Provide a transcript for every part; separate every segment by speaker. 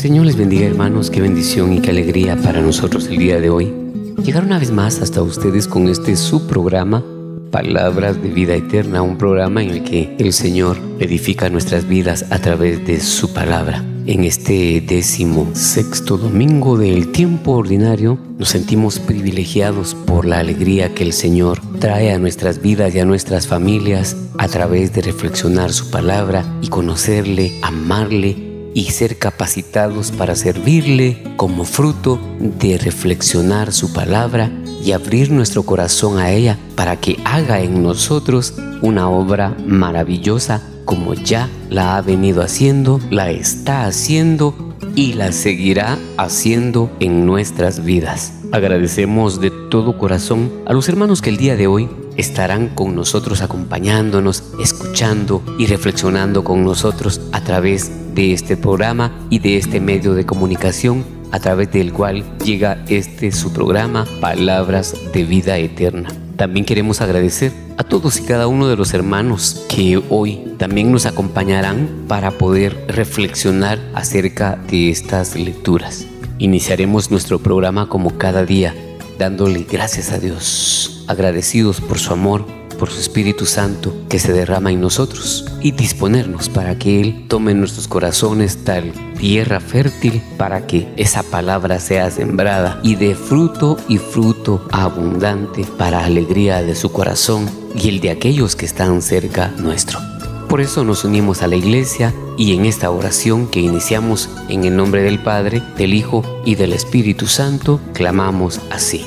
Speaker 1: Señor les bendiga hermanos, qué bendición y qué alegría para nosotros el día de hoy. Llegar una vez más hasta ustedes con este su programa, Palabras de Vida Eterna, un programa en el que el Señor edifica nuestras vidas a través de su palabra. En este décimo sexto domingo del tiempo ordinario nos sentimos privilegiados por la alegría que el Señor trae a nuestras vidas y a nuestras familias a través de reflexionar su palabra y conocerle, amarle y ser capacitados para servirle como fruto de reflexionar su palabra y abrir nuestro corazón a ella para que haga en nosotros una obra maravillosa como ya la ha venido haciendo, la está haciendo y la seguirá haciendo en nuestras vidas. Agradecemos de todo corazón a los hermanos que el día de hoy estarán con nosotros acompañándonos, escuchando y reflexionando con nosotros a través de este programa y de este medio de comunicación a través del cual llega este su programa Palabras de Vida Eterna. También queremos agradecer a todos y cada uno de los hermanos que hoy también nos acompañarán para poder reflexionar acerca de estas lecturas. Iniciaremos nuestro programa como cada día dándole gracias a Dios, agradecidos por su amor, por su Espíritu Santo que se derrama en nosotros y disponernos para que Él tome en nuestros corazones tal tierra fértil para que esa palabra sea sembrada y dé fruto y fruto abundante para alegría de su corazón y el de aquellos que están cerca nuestro. Por eso nos unimos a la iglesia y en esta oración que iniciamos en el nombre del Padre, del Hijo y del Espíritu Santo, clamamos así.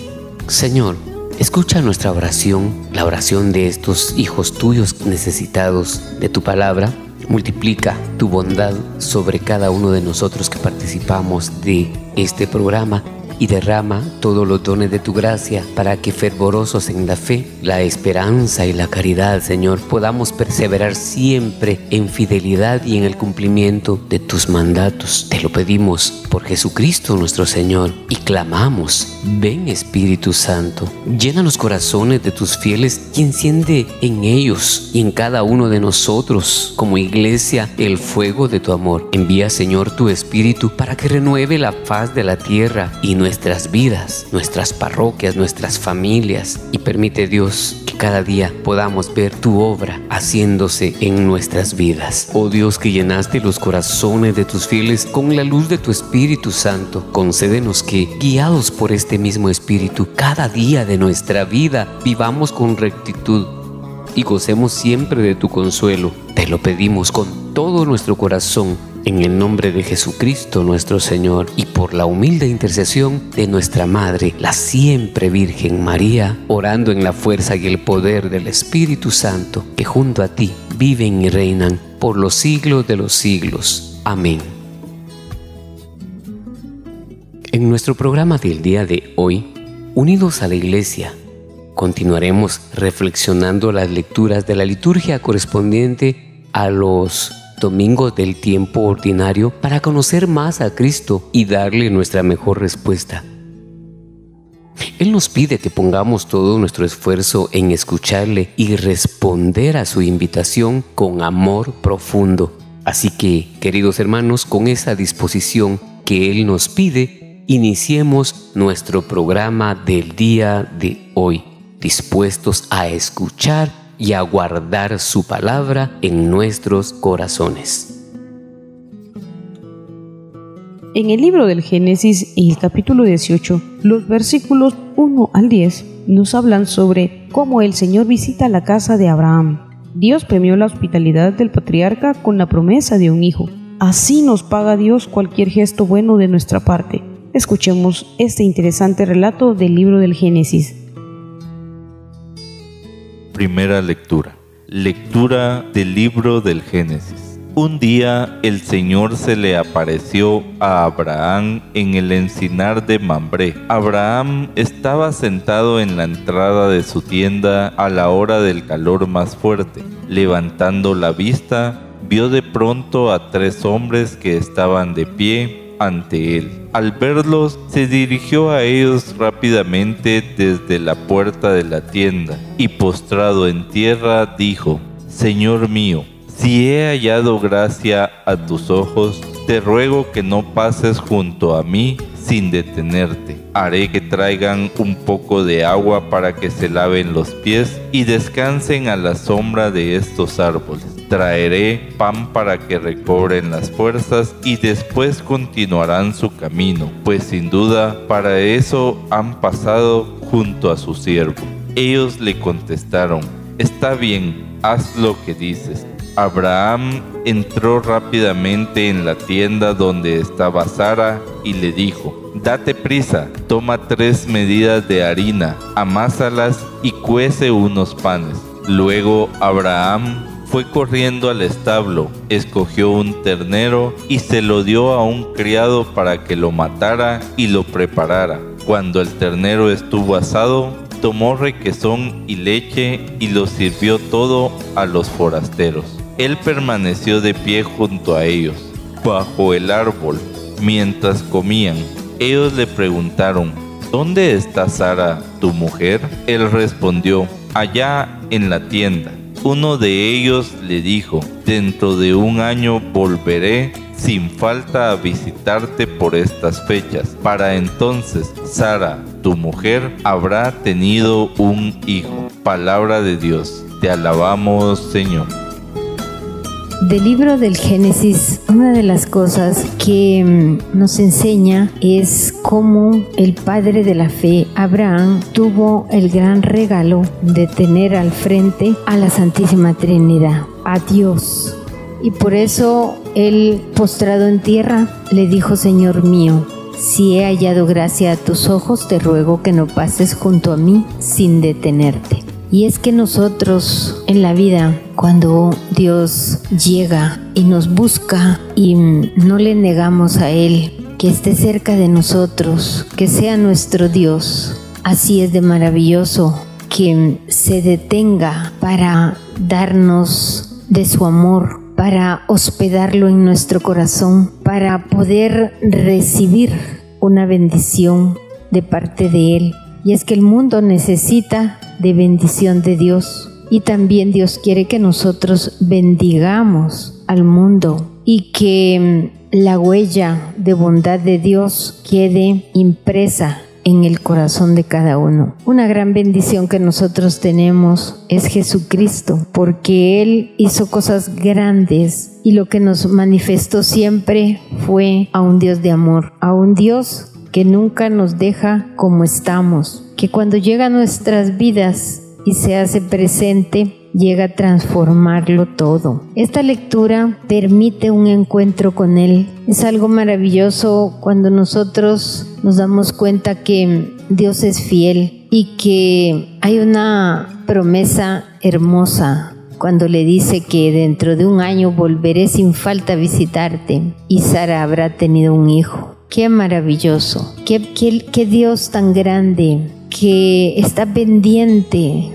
Speaker 1: Señor, escucha nuestra oración, la oración de estos hijos tuyos necesitados de tu palabra. Multiplica tu bondad sobre cada uno de nosotros que participamos de este programa y derrama todos los dones de tu gracia para que fervorosos en la fe, la esperanza y la caridad, Señor, podamos perseverar siempre en fidelidad y en el cumplimiento de tus mandatos. Te lo pedimos por Jesucristo nuestro Señor y clamamos, ven Espíritu Santo, llena los corazones de tus fieles y enciende en ellos y en cada uno de nosotros como iglesia el fuego de tu amor. Envía Señor tu Espíritu para que renueve la faz de la tierra y nuestras vidas, nuestras parroquias, nuestras familias y permite Dios que cada día podamos ver tu obra haciéndose en nuestras vidas. Oh Dios que llenaste los corazones de tus fieles con la luz de tu Espíritu Santo, concédenos que, guiados por este mismo Espíritu, cada día de nuestra vida vivamos con rectitud y gocemos siempre de tu consuelo. Te lo pedimos con todo nuestro corazón en el nombre de Jesucristo nuestro Señor y por la humilde intercesión de nuestra Madre, la siempre Virgen María, orando en la fuerza y el poder del Espíritu Santo, que junto a ti viven y reinan por los siglos de los siglos. Amén. En nuestro programa del día de hoy, unidos a la Iglesia, continuaremos reflexionando las lecturas de la liturgia correspondiente a los Domingo del tiempo ordinario para conocer más a Cristo y darle nuestra mejor respuesta. Él nos pide que pongamos todo nuestro esfuerzo en escucharle y responder a su invitación con amor profundo. Así que, queridos hermanos, con esa disposición que Él nos pide, iniciemos nuestro programa del día de hoy, dispuestos a escuchar y a guardar su palabra en nuestros corazones.
Speaker 2: En el libro del Génesis, el capítulo 18, los versículos 1 al 10 nos hablan sobre cómo el Señor visita la casa de Abraham. Dios premió la hospitalidad del patriarca con la promesa de un hijo. Así nos paga Dios cualquier gesto bueno de nuestra parte. Escuchemos este interesante relato del libro del Génesis.
Speaker 3: Primera lectura. Lectura del libro del Génesis. Un día el Señor se le apareció a Abraham en el encinar de Mambré. Abraham estaba sentado en la entrada de su tienda a la hora del calor más fuerte. Levantando la vista, vio de pronto a tres hombres que estaban de pie ante él. Al verlos, se dirigió a ellos rápidamente desde la puerta de la tienda y postrado en tierra dijo, Señor mío, si he hallado gracia a tus ojos, te ruego que no pases junto a mí sin detenerte. Haré que traigan un poco de agua para que se laven los pies y descansen a la sombra de estos árboles. Traeré pan para que recobren las fuerzas y después continuarán su camino, pues sin duda para eso han pasado junto a su siervo. Ellos le contestaron, está bien, haz lo que dices. Abraham entró rápidamente en la tienda donde estaba Sara y le dijo, Date prisa, toma tres medidas de harina, amásalas y cuece unos panes. Luego Abraham fue corriendo al establo, escogió un ternero y se lo dio a un criado para que lo matara y lo preparara. Cuando el ternero estuvo asado, tomó requesón y leche y lo sirvió todo a los forasteros. Él permaneció de pie junto a ellos, bajo el árbol, mientras comían. Ellos le preguntaron, ¿Dónde está Sara, tu mujer? Él respondió, allá en la tienda. Uno de ellos le dijo, dentro de un año volveré sin falta a visitarte por estas fechas. Para entonces, Sara, tu mujer, habrá tenido un hijo. Palabra de Dios. Te alabamos, Señor.
Speaker 4: Del libro del Génesis, una de las cosas que mm, nos enseña es cómo el padre de la fe, Abraham, tuvo el gran regalo de tener al frente a la Santísima Trinidad, a Dios. Y por eso él, postrado en tierra, le dijo, Señor mío, si he hallado gracia a tus ojos, te ruego que no pases junto a mí sin detenerte. Y es que nosotros en la vida, cuando Dios llega y nos busca y no le negamos a Él, que esté cerca de nosotros, que sea nuestro Dios, así es de maravilloso que se detenga para darnos de su amor, para hospedarlo en nuestro corazón, para poder recibir una bendición de parte de Él. Y es que el mundo necesita de bendición de Dios. Y también Dios quiere que nosotros bendigamos al mundo y que mm, la huella de bondad de Dios quede impresa en el corazón de cada uno. Una gran bendición que nosotros tenemos es Jesucristo, porque Él hizo cosas grandes y lo que nos manifestó siempre fue a un Dios de amor, a un Dios que nunca nos deja como estamos, que cuando llega a nuestras vidas y se hace presente, llega a transformarlo todo. Esta lectura permite un encuentro con Él. Es algo maravilloso cuando nosotros nos damos cuenta que Dios es fiel y que hay una promesa hermosa cuando le dice que dentro de un año volveré sin falta a visitarte y Sara habrá tenido un hijo. Qué maravilloso, qué, qué, Dios tan grande que está pendiente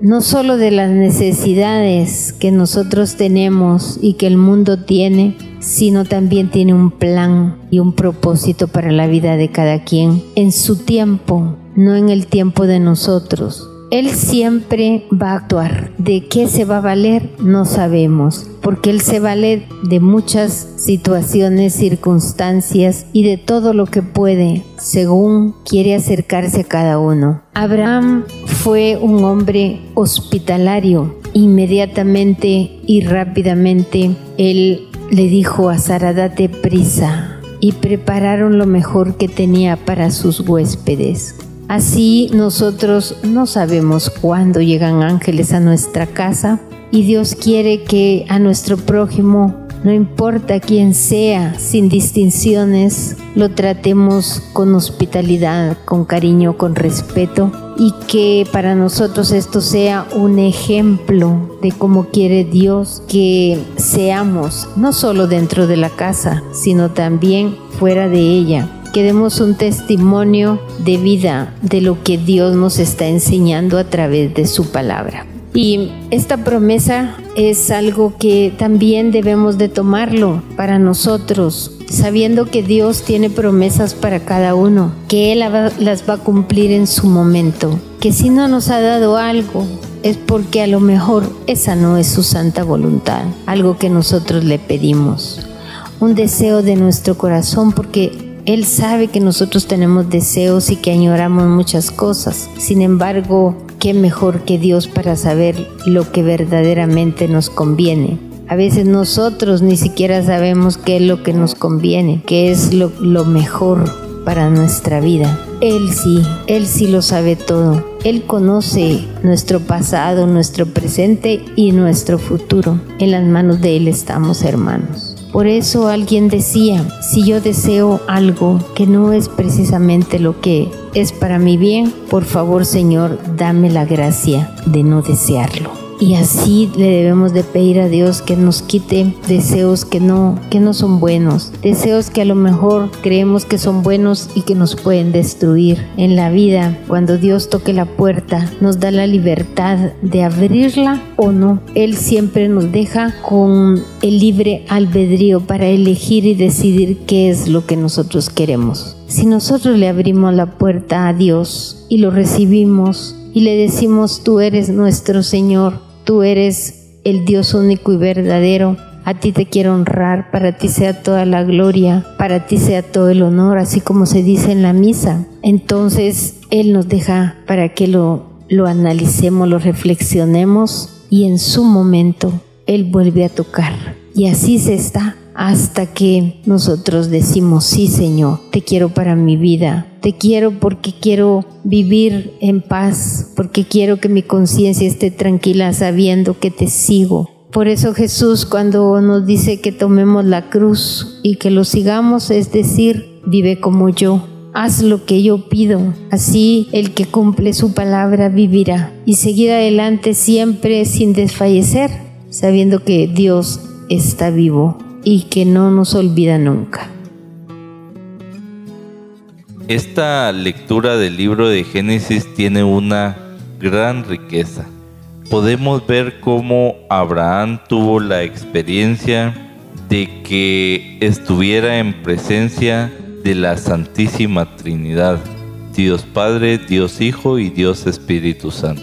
Speaker 4: no solo de las necesidades que nosotros tenemos y que el mundo tiene, sino también tiene un plan y un propósito para la vida de cada quien en su tiempo, no en el tiempo de nosotros. Él siempre va a actuar. ¿De qué se va a valer? No sabemos, porque Él se vale de muchas situaciones, circunstancias y de todo lo que puede, según quiere acercarse a cada uno. Abraham fue un hombre hospitalario. Inmediatamente y rápidamente Él le dijo a Sara, date prisa y prepararon lo mejor que tenía para sus huéspedes. Así nosotros no sabemos cuándo llegan ángeles a nuestra casa y Dios quiere que a nuestro prójimo no importa quién sea, sin distinciones, lo tratemos con hospitalidad, con cariño, con respeto y que para nosotros esto sea un ejemplo de cómo quiere Dios que seamos, no solo dentro de la casa, sino también fuera de ella que demos un testimonio de vida de lo que Dios nos está enseñando a través de su palabra. Y esta promesa es algo que también debemos de tomarlo para nosotros, sabiendo que Dios tiene promesas para cada uno, que Él las va a cumplir en su momento, que si no nos ha dado algo es porque a lo mejor esa no es su santa voluntad, algo que nosotros le pedimos, un deseo de nuestro corazón porque él sabe que nosotros tenemos deseos y que añoramos muchas cosas. Sin embargo, qué mejor que Dios para saber lo que verdaderamente nos conviene. A veces nosotros ni siquiera sabemos qué es lo que nos conviene, qué es lo, lo mejor para nuestra vida. Él sí, Él sí lo sabe todo. Él conoce nuestro pasado, nuestro presente y nuestro futuro. En las manos de Él estamos, hermanos. Por eso alguien decía, si yo deseo algo que no es precisamente lo que es para mi bien, por favor Señor, dame la gracia de no desearlo. Y así le debemos de pedir a Dios que nos quite deseos que no, que no son buenos, deseos que a lo mejor creemos que son buenos y que nos pueden destruir. En la vida, cuando Dios toque la puerta, nos da la libertad de abrirla o no. Él siempre nos deja con el libre albedrío para elegir y decidir qué es lo que nosotros queremos. Si nosotros le abrimos la puerta a Dios y lo recibimos, y le decimos, tú eres nuestro Señor, tú eres el Dios único y verdadero. A ti te quiero honrar, para ti sea toda la gloria, para ti sea todo el honor, así como se dice en la misa. Entonces Él nos deja para que lo, lo analicemos, lo reflexionemos y en su momento Él vuelve a tocar. Y así se está hasta que nosotros decimos, sí Señor, te quiero para mi vida, te quiero porque quiero vivir en paz, porque quiero que mi conciencia esté tranquila sabiendo que te sigo. Por eso Jesús cuando nos dice que tomemos la cruz y que lo sigamos, es decir, vive como yo, haz lo que yo pido, así el que cumple su palabra vivirá. Y seguir adelante siempre sin desfallecer, sabiendo que Dios está vivo y que no nos olvida nunca.
Speaker 3: Esta lectura del libro de Génesis tiene una gran riqueza. Podemos ver cómo Abraham tuvo la experiencia de que estuviera en presencia de la Santísima Trinidad, Dios Padre, Dios Hijo y Dios Espíritu Santo.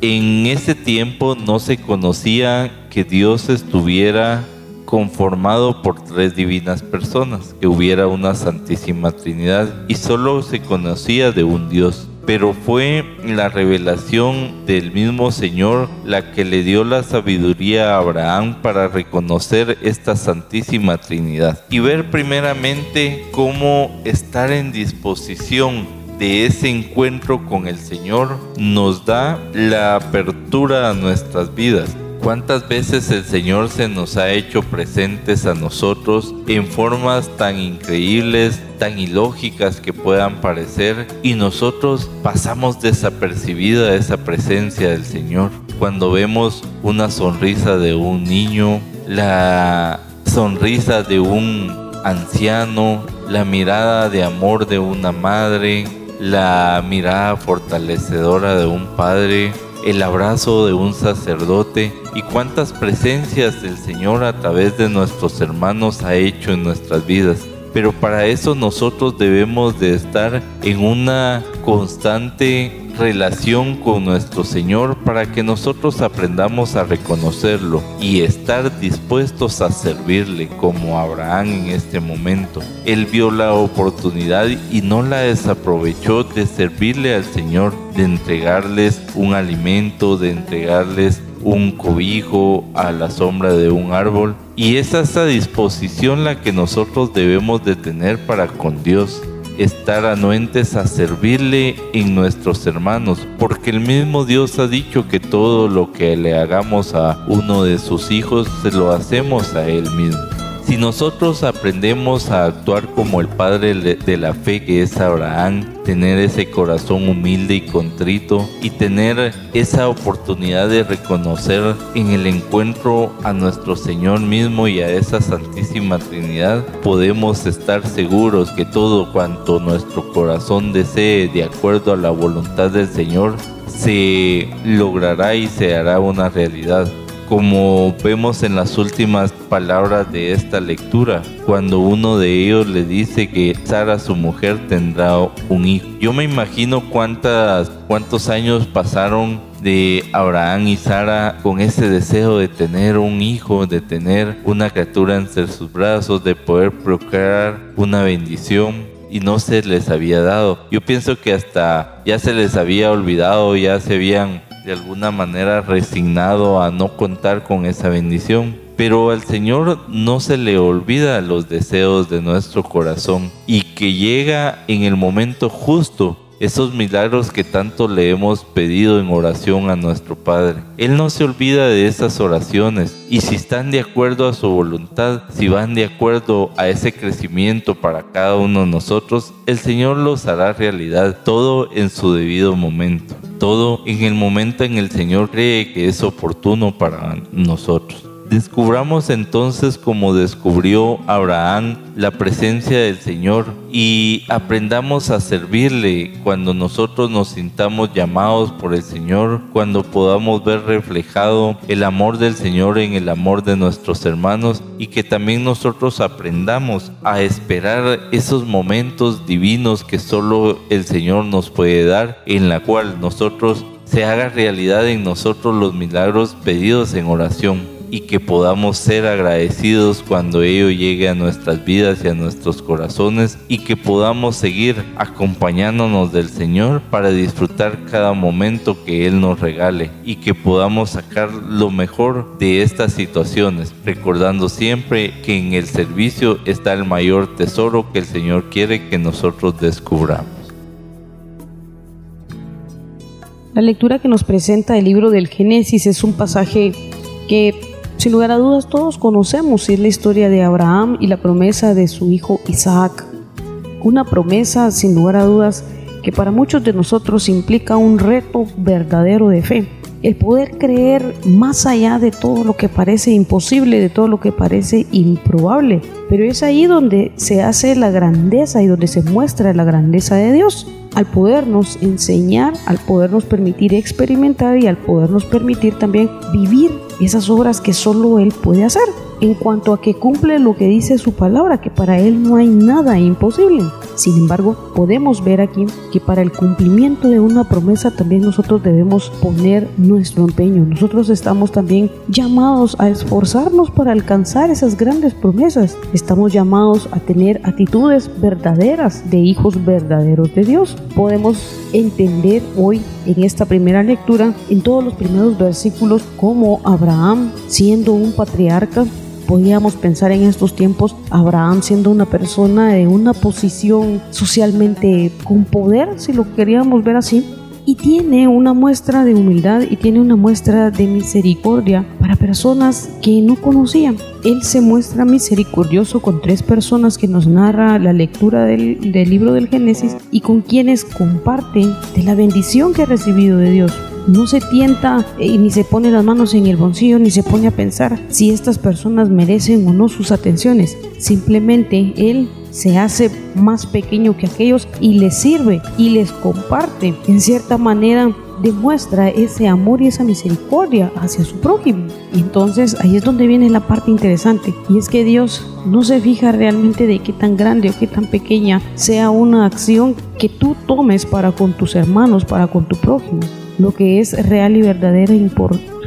Speaker 3: En ese tiempo no se conocía que Dios estuviera conformado por tres divinas personas, que hubiera una Santísima Trinidad y solo se conocía de un Dios. Pero fue la revelación del mismo Señor la que le dio la sabiduría a Abraham para reconocer esta Santísima Trinidad y ver primeramente cómo estar en disposición de ese encuentro con el Señor nos da la apertura a nuestras vidas ¿Cuántas veces el Señor se nos ha hecho presentes a nosotros en formas tan increíbles, tan ilógicas que puedan parecer y nosotros pasamos desapercibida esa presencia del Señor? Cuando vemos una sonrisa de un niño, la sonrisa de un anciano, la mirada de amor de una madre, la mirada fortalecedora de un padre, el abrazo de un sacerdote y cuántas presencias del Señor a través de nuestros hermanos ha hecho en nuestras vidas. Pero para eso nosotros debemos de estar en una constante relación con nuestro Señor para que nosotros aprendamos a reconocerlo y estar dispuestos a servirle como Abraham en este momento. Él vio la oportunidad y no la desaprovechó de servirle al Señor, de entregarles un alimento, de entregarles un cobijo, a la sombra de un árbol. Y es esa disposición la que nosotros debemos de tener para con Dios estar anuentes a servirle en nuestros hermanos, porque el mismo Dios ha dicho que todo lo que le hagamos a uno de sus hijos, se lo hacemos a Él mismo. Si nosotros aprendemos a actuar como el padre de la fe que es Abraham, tener ese corazón humilde y contrito y tener esa oportunidad de reconocer en el encuentro a nuestro Señor mismo y a esa Santísima Trinidad, podemos estar seguros que todo cuanto nuestro corazón desee de acuerdo a la voluntad del Señor se logrará y se hará una realidad como vemos en las últimas palabras de esta lectura, cuando uno de ellos le dice que Sara, su mujer, tendrá un hijo. Yo me imagino cuántas, cuántos años pasaron de Abraham y Sara con ese deseo de tener un hijo, de tener una criatura entre sus brazos, de poder procrear una bendición y no se les había dado. Yo pienso que hasta ya se les había olvidado, ya se habían de alguna manera resignado a no contar con esa bendición. Pero al Señor no se le olvida los deseos de nuestro corazón y que llega en el momento justo esos milagros que tanto le hemos pedido en oración a nuestro Padre. Él no se olvida de esas oraciones y si están de acuerdo a su voluntad, si van de acuerdo a ese crecimiento para cada uno de nosotros, el Señor los hará realidad, todo en su debido momento, todo en el momento en el Señor cree que es oportuno para nosotros. Descubramos entonces como descubrió Abraham la presencia del Señor y aprendamos a servirle cuando nosotros nos sintamos llamados por el Señor, cuando podamos ver reflejado el amor del Señor en el amor de nuestros hermanos y que también nosotros aprendamos a esperar esos momentos divinos que solo el Señor nos puede dar, en la cual nosotros se haga realidad en nosotros los milagros pedidos en oración y que podamos ser agradecidos cuando ello llegue a nuestras vidas y a nuestros corazones y que podamos seguir acompañándonos del Señor para disfrutar cada momento que Él nos regale y que podamos sacar lo mejor de estas situaciones, recordando siempre que en el servicio está el mayor tesoro que el Señor quiere que nosotros descubramos.
Speaker 2: La lectura que nos presenta el libro del Génesis es un pasaje que sin lugar a dudas todos conocemos es la historia de Abraham y la promesa de su hijo Isaac. Una promesa sin lugar a dudas que para muchos de nosotros implica un reto verdadero de fe. El poder creer más allá de todo lo que parece imposible, de todo lo que parece improbable. Pero es ahí donde se hace la grandeza y donde se muestra la grandeza de Dios al podernos enseñar, al podernos permitir experimentar y al podernos permitir también vivir esas obras que solo Él puede hacer en cuanto a que cumple lo que dice su palabra, que para Él no hay nada imposible. Sin embargo, podemos ver aquí que para el cumplimiento de una promesa también nosotros debemos poner nuestro empeño. Nosotros estamos también llamados a esforzarnos para alcanzar esas grandes promesas. Estamos llamados a tener actitudes verdaderas de hijos verdaderos de Dios. Podemos entender hoy en esta primera lectura, en todos los primeros versículos, cómo Abraham, siendo un patriarca, podíamos pensar en estos tiempos Abraham siendo una persona de una posición socialmente con poder, si lo queríamos ver así, y tiene una muestra de humildad y tiene una muestra de misericordia para personas que no conocían. Él se muestra misericordioso con tres personas que nos narra la lectura del, del libro del Génesis y con quienes comparten de la bendición que ha recibido de Dios no se tienta y eh, ni se pone las manos en el bolsillo ni se pone a pensar si estas personas merecen o no sus atenciones. Simplemente él se hace más pequeño que aquellos y les sirve y les comparte. En cierta manera demuestra ese amor y esa misericordia hacia su prójimo. Y entonces ahí es donde viene la parte interesante y es que Dios no se fija realmente de qué tan grande o qué tan pequeña sea una acción que tú tomes para con tus hermanos, para con tu prójimo lo que es real y verdadera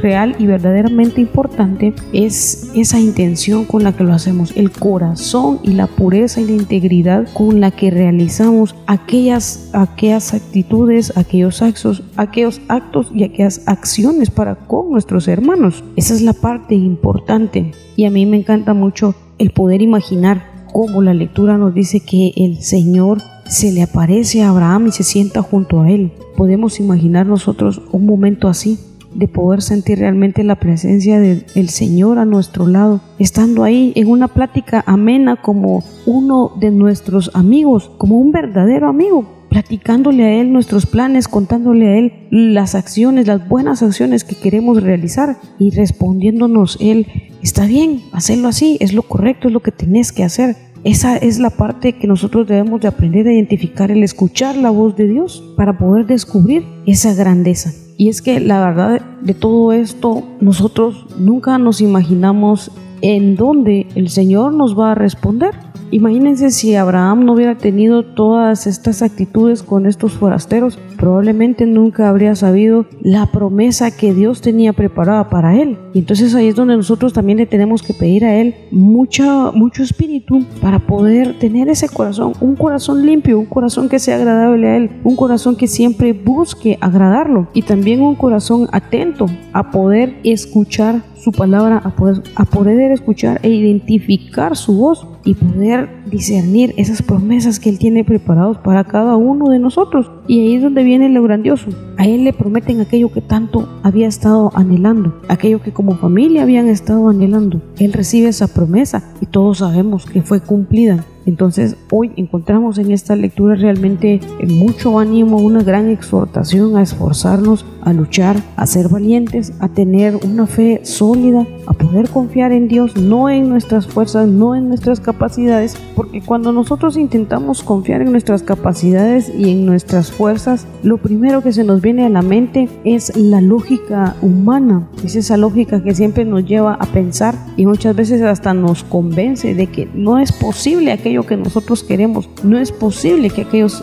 Speaker 2: real y verdaderamente importante es esa intención con la que lo hacemos, el corazón y la pureza y la integridad con la que realizamos aquellas, aquellas actitudes, aquellos actos, aquellos actos y aquellas acciones para con nuestros hermanos. Esa es la parte importante y a mí me encanta mucho el poder imaginar cómo la lectura nos dice que el Señor se le aparece a Abraham y se sienta junto a él. Podemos imaginar nosotros un momento así, de poder sentir realmente la presencia del Señor a nuestro lado, estando ahí en una plática amena como uno de nuestros amigos, como un verdadero amigo, platicándole a Él nuestros planes, contándole a Él las acciones, las buenas acciones que queremos realizar y respondiéndonos Él, está bien, hacerlo así, es lo correcto, es lo que tenés que hacer. Esa es la parte que nosotros debemos de aprender a identificar, el escuchar la voz de Dios para poder descubrir esa grandeza. Y es que la verdad de todo esto, nosotros nunca nos imaginamos en dónde el Señor nos va a responder. Imagínense si Abraham no hubiera tenido todas estas actitudes con estos forasteros, probablemente nunca habría sabido la promesa que Dios tenía preparada para él. Y entonces ahí es donde nosotros también le tenemos que pedir a él mucho, mucho espíritu para poder tener ese corazón, un corazón limpio, un corazón que sea agradable a él, un corazón que siempre busque agradarlo y también un corazón atento a poder escuchar su palabra, a poder, a poder escuchar e identificar su voz y poder discernir esas promesas que Él tiene preparados para cada uno de nosotros. Y ahí es donde viene lo grandioso. A Él le prometen aquello que tanto había estado anhelando, aquello que como familia habían estado anhelando. Él recibe esa promesa y todos sabemos que fue cumplida. Entonces hoy encontramos en esta lectura realmente mucho ánimo, una gran exhortación a esforzarnos, a luchar, a ser valientes, a tener una fe sólida, a poder confiar en Dios, no en nuestras fuerzas, no en nuestras capacidades, porque cuando nosotros intentamos confiar en nuestras capacidades y en nuestras fuerzas, lo primero que se nos viene a la mente es la lógica humana, es esa lógica que siempre nos lleva a pensar y muchas veces hasta nos convence de que no es posible aquello que nosotros queremos, no es posible que aquellos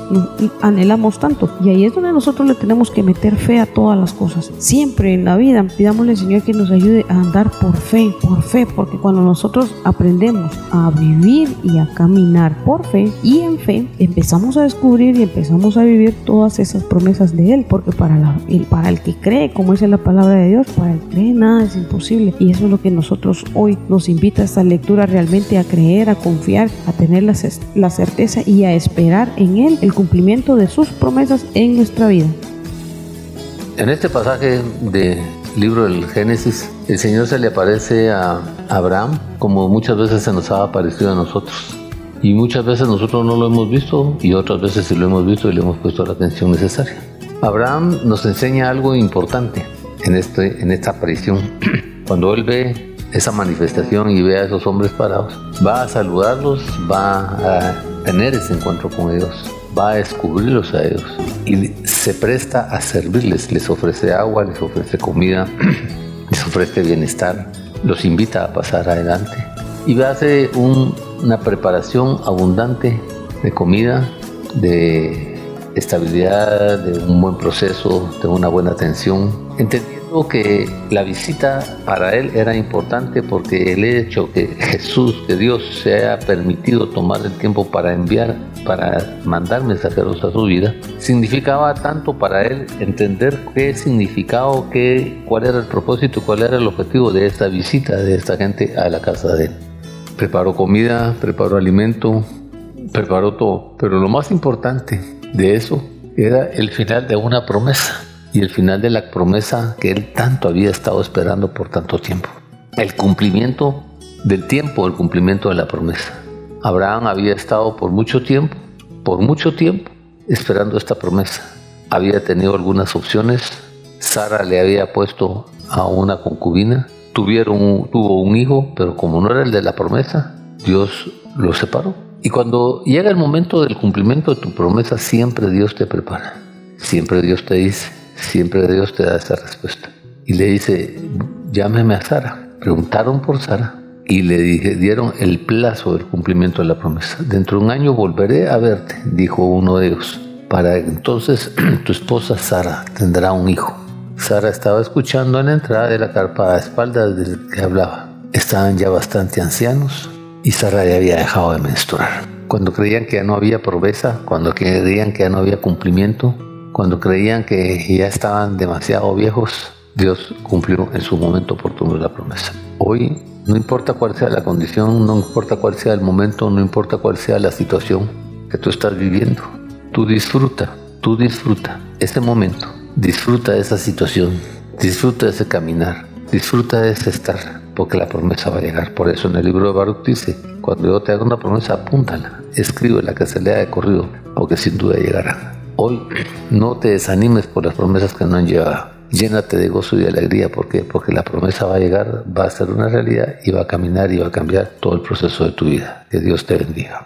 Speaker 2: anhelamos tanto. Y ahí es donde nosotros le tenemos que meter fe a todas las cosas. Siempre en la vida pidámosle al Señor que nos ayude a andar por fe, por fe, porque cuando nosotros aprendemos a vivir y a caminar por fe y en fe, empezamos a descubrir y empezamos a vivir todas esas promesas de Él, porque para, el, para el que cree, como dice la palabra de Dios, para el que cree nada es imposible. Y eso es lo que nosotros hoy nos invita a esta lectura realmente a creer, a confiar, a tener la, la certeza y a esperar en Él el cumplimiento de sus promesas en nuestra vida.
Speaker 5: En este pasaje de libro del Génesis, el Señor se le aparece a Abraham como muchas veces se nos ha aparecido a nosotros. Y muchas veces nosotros no lo hemos visto y otras veces sí lo hemos visto y le hemos puesto la atención necesaria. Abraham nos enseña algo importante en, este, en esta aparición. Cuando él ve esa manifestación y ve a esos hombres parados, va a saludarlos, va a tener ese encuentro con ellos, va a descubrirlos a ellos y se presta a servirles, les ofrece agua, les ofrece comida, les ofrece bienestar, los invita a pasar adelante y hace un, una preparación abundante de comida, de estabilidad, de un buen proceso, de una buena atención, entendiendo que la visita para él era importante porque el hecho que Jesús, que Dios se haya permitido tomar el tiempo para enviar para mandar mensajeros a su vida, significaba tanto para él entender qué significaba, qué, cuál era el propósito, cuál era el objetivo de esta visita de esta gente a la casa de él. Preparó comida, preparó alimento, preparó todo, pero lo más importante de eso era el final de una promesa y el final de la promesa que él tanto había estado esperando por tanto tiempo. El cumplimiento del tiempo, el cumplimiento de la promesa. Abraham había estado por mucho tiempo, por mucho tiempo, esperando esta promesa. Había tenido algunas opciones. Sara le había puesto a una concubina. Tuvieron, tuvo un hijo, pero como no era el de la promesa, Dios lo separó. Y cuando llega el momento del cumplimiento de tu promesa, siempre Dios te prepara. Siempre Dios te dice, siempre Dios te da esa respuesta. Y le dice, llámeme a Sara. Preguntaron por Sara y le dieron el plazo del cumplimiento de la promesa. Dentro de un año volveré a verte, dijo uno de ellos. Para entonces tu esposa Sara tendrá un hijo. Sara estaba escuchando en la entrada de la carpa a espaldas del que hablaba. Estaban ya bastante ancianos y Sara ya había dejado de menstruar. Cuando creían que ya no había promesa, cuando creían que ya no había cumplimiento, cuando creían que ya estaban demasiado viejos, Dios cumplió en su momento oportuno la promesa. Hoy, no importa cuál sea la condición, no importa cuál sea el momento, no importa cuál sea la situación que tú estás viviendo, tú disfruta, tú disfruta ese momento, disfruta de esa situación, disfruta de ese caminar, disfruta de ese estar, porque la promesa va a llegar. Por eso en el libro de Baruch dice, cuando yo te haga una promesa, apúntala, escríbela, que se lea de corrido, porque sin duda llegará. Hoy no te desanimes por las promesas que no han llegado llénate de gozo y de alegría. ¿Por Porque la promesa va a llegar, va a ser una realidad y va a caminar y va a cambiar todo el proceso de tu vida. Que Dios te bendiga.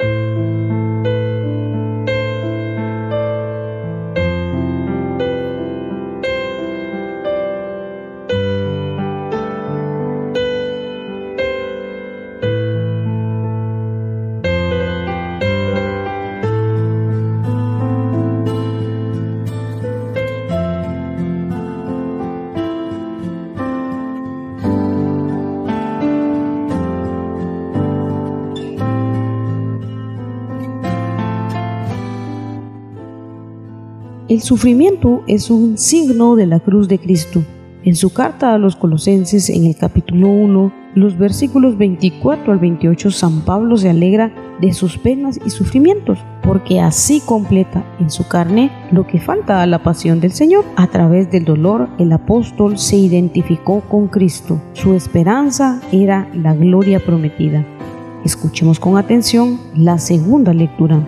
Speaker 2: El sufrimiento es un signo de la cruz de Cristo. En su carta a los colosenses en el capítulo 1, los versículos 24 al 28, San Pablo se alegra de sus penas y sufrimientos, porque así completa en su carne lo que falta a la pasión del Señor. A través del dolor, el apóstol se identificó con Cristo. Su esperanza era la gloria prometida. Escuchemos con atención la segunda lectura.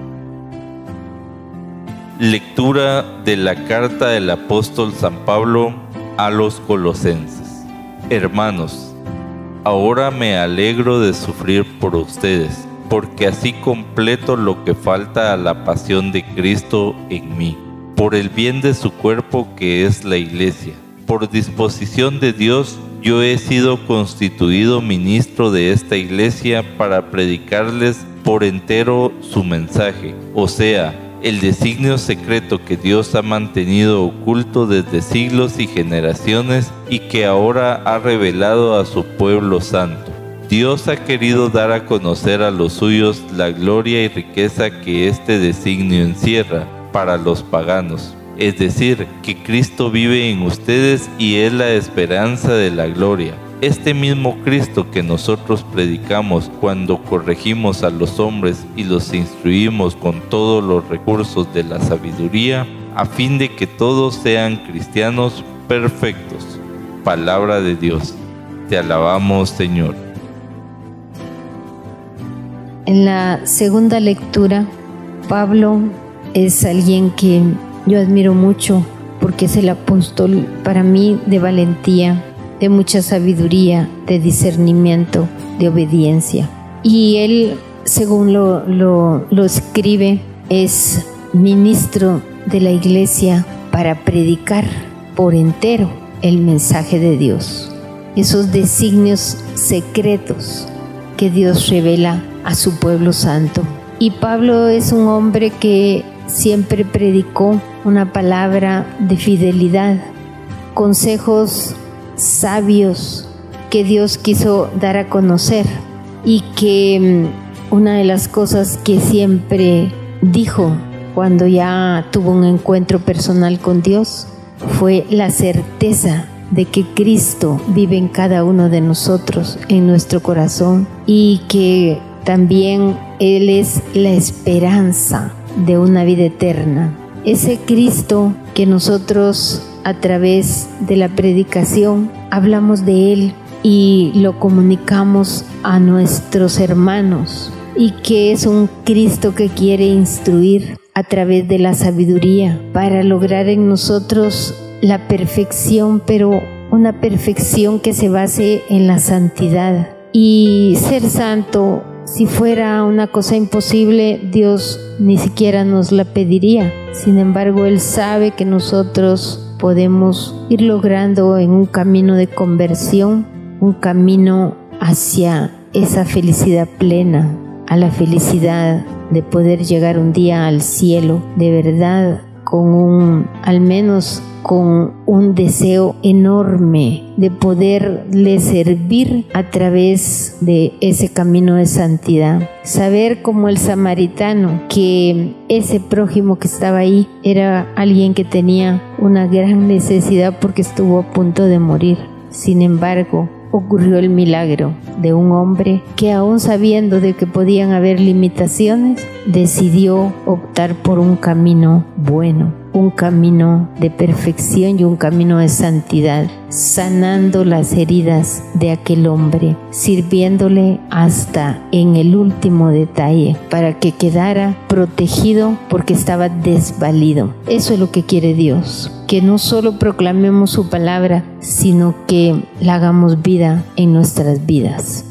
Speaker 3: Lectura de la carta del apóstol San Pablo a los colosenses. Hermanos, ahora me alegro de sufrir por ustedes, porque así completo lo que falta a la pasión de Cristo en mí, por el bien de su cuerpo que es la iglesia. Por disposición de Dios, yo he sido constituido ministro de esta iglesia para predicarles por entero su mensaje, o sea, el designio secreto que Dios ha mantenido oculto desde siglos y generaciones y que ahora ha revelado a su pueblo santo. Dios ha querido dar a conocer a los suyos la gloria y riqueza que este designio encierra para los paganos. Es decir, que Cristo vive en ustedes y es la esperanza de la gloria este mismo Cristo que nosotros predicamos cuando corregimos a los hombres y los instruimos con todos los recursos de la sabiduría, a fin de que todos sean cristianos perfectos. Palabra de Dios. Te alabamos, Señor.
Speaker 4: En la segunda lectura, Pablo es alguien que yo admiro mucho porque es el apóstol para mí de valentía, de mucha sabiduría, de discernimiento, de obediencia. Y él, según lo, lo, escribe, es ministro de la iglesia para predicar por entero el mensaje de Dios. Esos designios secretos que Dios revela a su pueblo santo. Y Pablo es un hombre que siempre predicó una palabra de fidelidad, consejos sabios que Dios quiso dar a conocer y que mm, una de las cosas que siempre dijo cuando ya tuvo un encuentro personal con Dios fue la certeza de que Cristo vive en cada uno de nosotros, en nuestro corazón, y que también Él es la esperanza de una vida eterna. Ese Cristo que nosotros a través de la predicación hablamos de Él y lo comunicamos a nuestros hermanos y que es un Cristo que quiere instruir a través de la sabiduría para lograr en nosotros la perfección, pero una perfección que se base en la santidad. Y ser santo, si fuera una cosa imposible, Dios ni siquiera nos la pediría. Sin embargo, Él sabe que nosotros podemos ir logrando en un camino de conversión, un camino hacia esa felicidad plena, a la felicidad de poder llegar un día al cielo, de verdad con un, al menos con un deseo enorme de poderle servir a través de ese camino de santidad. Saber como el samaritano que ese prójimo que estaba ahí era alguien que tenía una gran necesidad porque estuvo a punto de morir. Sin embargo, ocurrió el milagro de un hombre que aún sabiendo de que podían haber limitaciones, decidió optar por un camino bueno un camino de perfección y un camino de santidad, sanando las heridas de aquel hombre, sirviéndole hasta en el último detalle para que quedara protegido porque estaba desvalido. Eso es lo que quiere Dios, que no solo proclamemos su palabra, sino que la hagamos vida en nuestras vidas.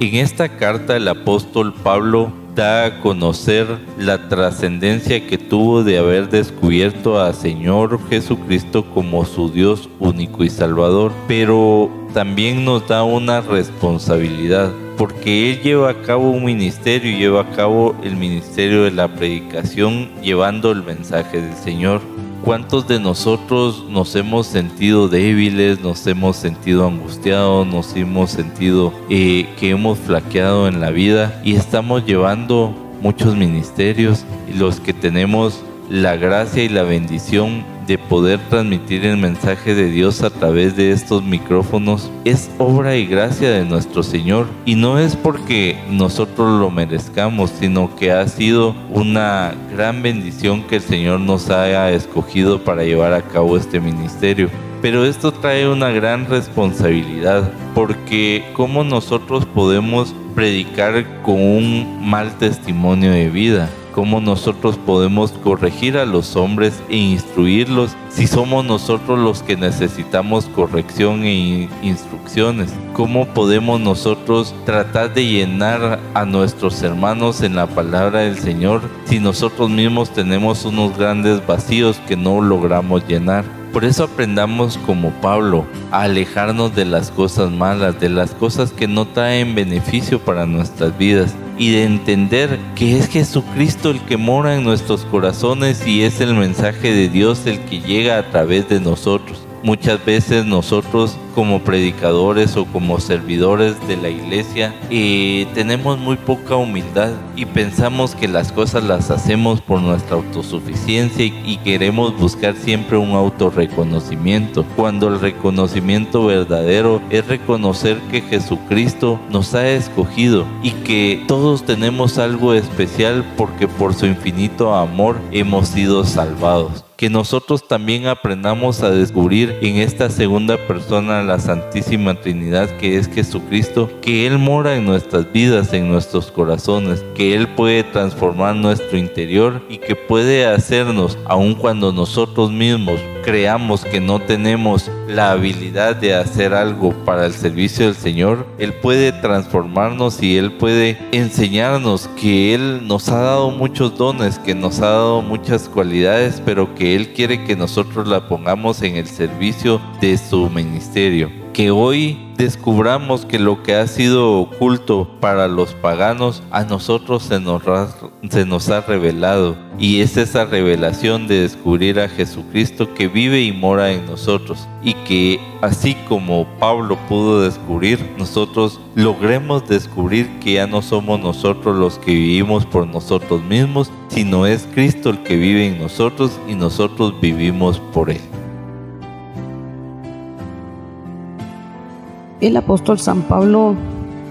Speaker 3: En esta carta el apóstol Pablo da a conocer la trascendencia que tuvo de haber descubierto a Señor Jesucristo como su Dios único y Salvador, pero también nos da una responsabilidad, porque Él lleva a cabo un ministerio, lleva a cabo el ministerio de la predicación, llevando el mensaje del Señor. ¿Cuántos de nosotros nos hemos sentido débiles, nos hemos sentido angustiados, nos hemos sentido eh, que hemos flaqueado en la vida y estamos llevando muchos ministerios los que tenemos la gracia y la bendición de poder transmitir el mensaje de Dios a través de estos micrófonos es obra y gracia de nuestro Señor y no es porque nosotros lo merezcamos, sino que ha sido una gran bendición que el Señor nos haya escogido para llevar a cabo este ministerio. Pero esto trae una gran responsabilidad porque cómo nosotros podemos predicar con un mal testimonio de vida cómo nosotros podemos corregir a los hombres e instruirlos si somos nosotros los que necesitamos corrección e instrucciones. ¿Cómo podemos nosotros tratar de llenar a nuestros hermanos en la palabra del Señor si nosotros mismos tenemos unos grandes vacíos que no logramos llenar? Por eso aprendamos como Pablo a alejarnos de las cosas malas, de las cosas que no traen beneficio para nuestras vidas y de entender que es Jesucristo el que mora en nuestros corazones y es el mensaje de Dios el que llega a través de nosotros. Muchas veces nosotros como predicadores o como servidores de la iglesia eh, tenemos muy poca humildad y pensamos que las cosas las hacemos por nuestra autosuficiencia y, queremos buscar siempre un autorreconocimiento. Cuando el reconocimiento verdadero es reconocer que Jesucristo nos ha escogido y que todos tenemos algo especial porque por su infinito amor hemos sido salvados que nosotros también aprendamos a descubrir en esta segunda persona la Santísima Trinidad que es Jesucristo, que Él mora en nuestras vidas, en nuestros corazones, que Él puede transformar nuestro interior y que puede hacernos, aun cuando nosotros mismos creamos que no tenemos la habilidad de hacer algo para el servicio del Señor, Él puede transformarnos y Él puede enseñarnos que Él nos ha dado muchos dones, que nos ha dado muchas cualidades, pero que Él quiere que nosotros la pongamos en el servicio de su ministerio. Que hoy descubramos que lo que ha sido oculto para los paganos, a nosotros se nos, se nos ha revelado. Y es esa revelación de descubrir a Jesucristo que vive y mora en nosotros. Y que así como Pablo pudo descubrir, nosotros logremos descubrir que ya no somos nosotros los que vivimos por nosotros mismos, sino es Cristo el que vive en nosotros y nosotros vivimos por Él.
Speaker 2: el apóstol San Pablo,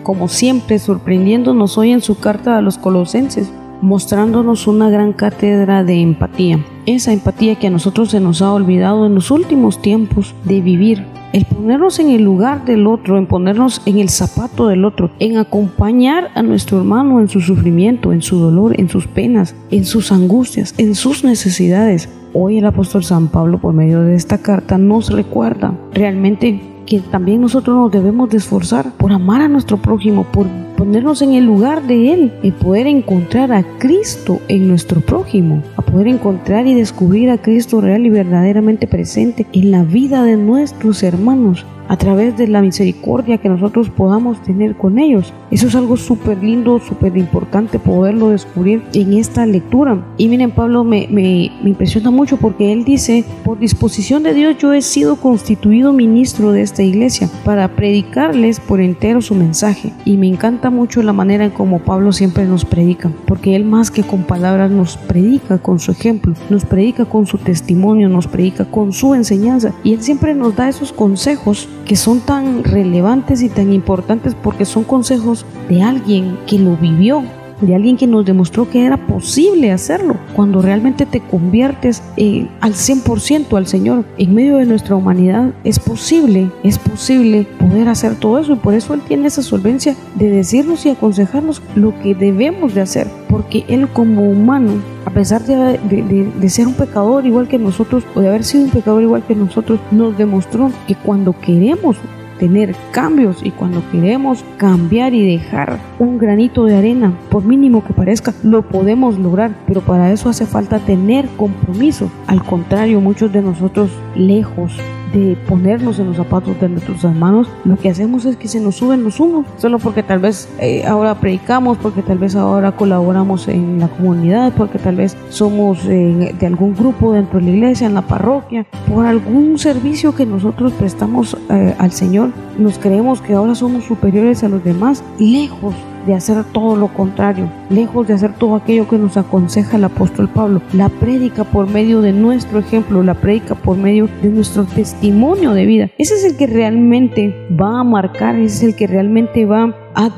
Speaker 2: como siempre, sorprendiéndonos hoy en su carta a los colosenses, mostrándonos una gran cátedra de empatía. Esa empatía que a nosotros se nos ha olvidado en los últimos tiempos de vivir. El ponernos en el lugar del otro, en ponernos en el zapato del otro, en acompañar a nuestro hermano en su sufrimiento, en su dolor, en sus penas, en sus angustias, en sus necesidades. Hoy el apóstol San Pablo, por medio de esta carta, nos recuerda realmente que también nosotros nos debemos de esforzar por amar a nuestro prójimo, por ponernos en el lugar de Él, y poder encontrar a Cristo en nuestro prójimo, a poder encontrar y descubrir a Cristo real y verdaderamente presente en la vida de nuestros hermanos a través de la misericordia que nosotros podamos tener con ellos. Eso es algo súper lindo, súper importante poderlo descubrir en esta lectura. Y miren, Pablo me, me, me, impresiona mucho porque él dice, por disposición de Dios yo he sido constituido ministro de esta iglesia para predicarles por entero su mensaje. Y me encanta mucho la manera en como Pablo siempre nos predica, porque él más que con palabras nos predica con su ejemplo, nos predica con su testimonio, nos predica con su enseñanza. Y él siempre nos da esos consejos que son tan relevantes y tan importantes porque son consejos de alguien que lo vivió, de alguien que nos demostró que era posible hacerlo. Cuando realmente te conviertes eh, al 100% al Señor en medio de nuestra humanidad, es posible, es posible poder hacer todo eso. Y por eso Él tiene esa solvencia de decirnos y aconsejarnos lo que debemos de hacer. Porque Él como humano, a pesar de, de, de ser un pecador igual que nosotros, o de haber sido un pecador igual que nosotros, nos demostró que cuando queremos tener cambios y cuando queremos cambiar y dejar un granito de arena, por mínimo que parezca, lo podemos lograr, pero para eso hace falta tener compromiso. Al contrario, muchos de nosotros lejos de ponernos en los zapatos de nuestros hermanos, lo que hacemos es que se nos suben los humos, solo porque tal vez eh, ahora predicamos, porque tal vez ahora colaboramos en la comunidad, porque tal vez somos eh, de algún grupo dentro de la iglesia, en la parroquia, por algún servicio que nosotros prestamos eh, al Señor, nos creemos que ahora somos superiores a los demás, lejos de hacer todo lo contrario, lejos de hacer todo aquello que nos aconseja el apóstol Pablo. La prédica por medio de nuestro ejemplo, la prédica por medio de nuestro testimonio de vida. Ese es el que realmente va a marcar, ese es el que realmente va a,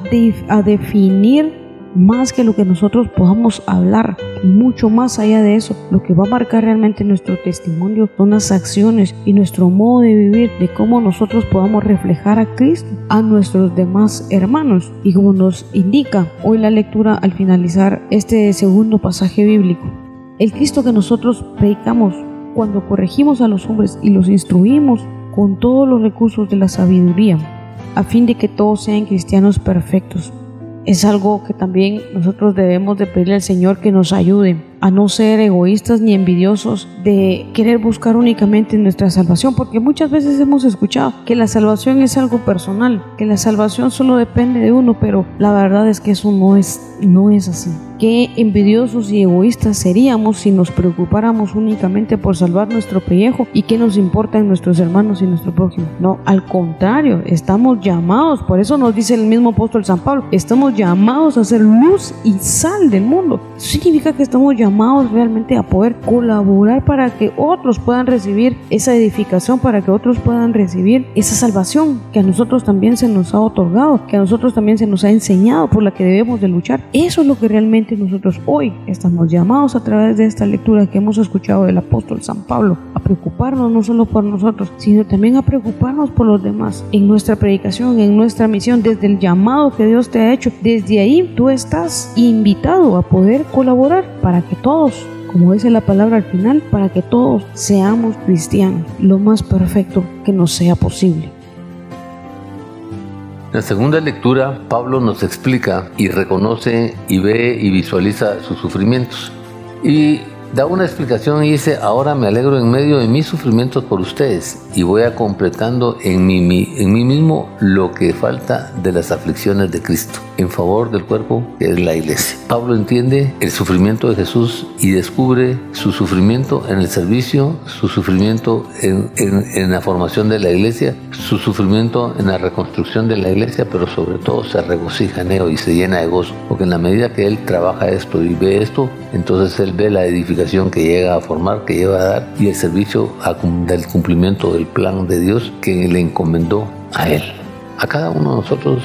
Speaker 2: a definir más que lo que nosotros podamos hablar, mucho más allá de eso, lo que va a marcar realmente nuestro testimonio son las acciones y nuestro modo de vivir, de cómo nosotros podamos reflejar a Cristo a nuestros demás hermanos. Y como nos indica hoy la lectura al finalizar este segundo pasaje bíblico, el Cristo que nosotros predicamos cuando corregimos a los hombres y los instruimos con todos los recursos de la sabiduría, a fin de que todos sean cristianos perfectos es algo que también nosotros debemos de pedirle al Señor que nos ayude a no ser egoístas ni envidiosos de querer buscar únicamente nuestra salvación, porque muchas veces hemos escuchado que la salvación es algo personal, que la salvación solo depende de uno, pero la verdad es que eso no es, no es así. Qué envidiosos y egoístas seríamos si nos preocupáramos únicamente por salvar nuestro pellejo y qué nos importan nuestros hermanos y nuestro prójimo. No, al contrario, estamos llamados, por eso nos dice el mismo apóstol San Pablo, estamos llamados a ser luz y sal del mundo. Eso significa que estamos llamados realmente a poder colaborar para que otros puedan recibir esa edificación, para que otros puedan recibir esa salvación que a nosotros también se nos ha otorgado, que a nosotros también se nos ha enseñado, por la que debemos de luchar. Eso es lo que realmente nosotros hoy estamos llamados a través de esta lectura que hemos escuchado del apóstol San Pablo, a preocuparnos no solo por nosotros, sino también a preocuparnos por los demás. En nuestra predicación, en nuestra misión, desde el llamado que Dios te ha hecho, desde ahí tú estás invitado a poder colaborar para que todos, como dice la palabra al final, para que todos seamos cristianos, lo más perfecto que nos sea posible.
Speaker 5: En la segunda lectura, Pablo nos explica y reconoce y ve y visualiza sus sufrimientos. Y da una explicación y dice, ahora me alegro en medio de mis sufrimientos por ustedes y voy a completando en mí, en mí mismo lo que falta de las aflicciones de Cristo en favor del cuerpo que es la iglesia. Pablo entiende el sufrimiento de Jesús y descubre su sufrimiento en el servicio, su sufrimiento en, en, la formación de la iglesia, su sufrimiento en la reconstrucción de la iglesia, pero sobre todo se regocija en ello y se llena de gozo, porque en la medida que él trabaja esto y ve esto, entonces él ve la edificación que llega a formar, que lleva a dar y el servicio del cumplimiento del plan de Dios que le encomendó a él. A cada uno de nosotros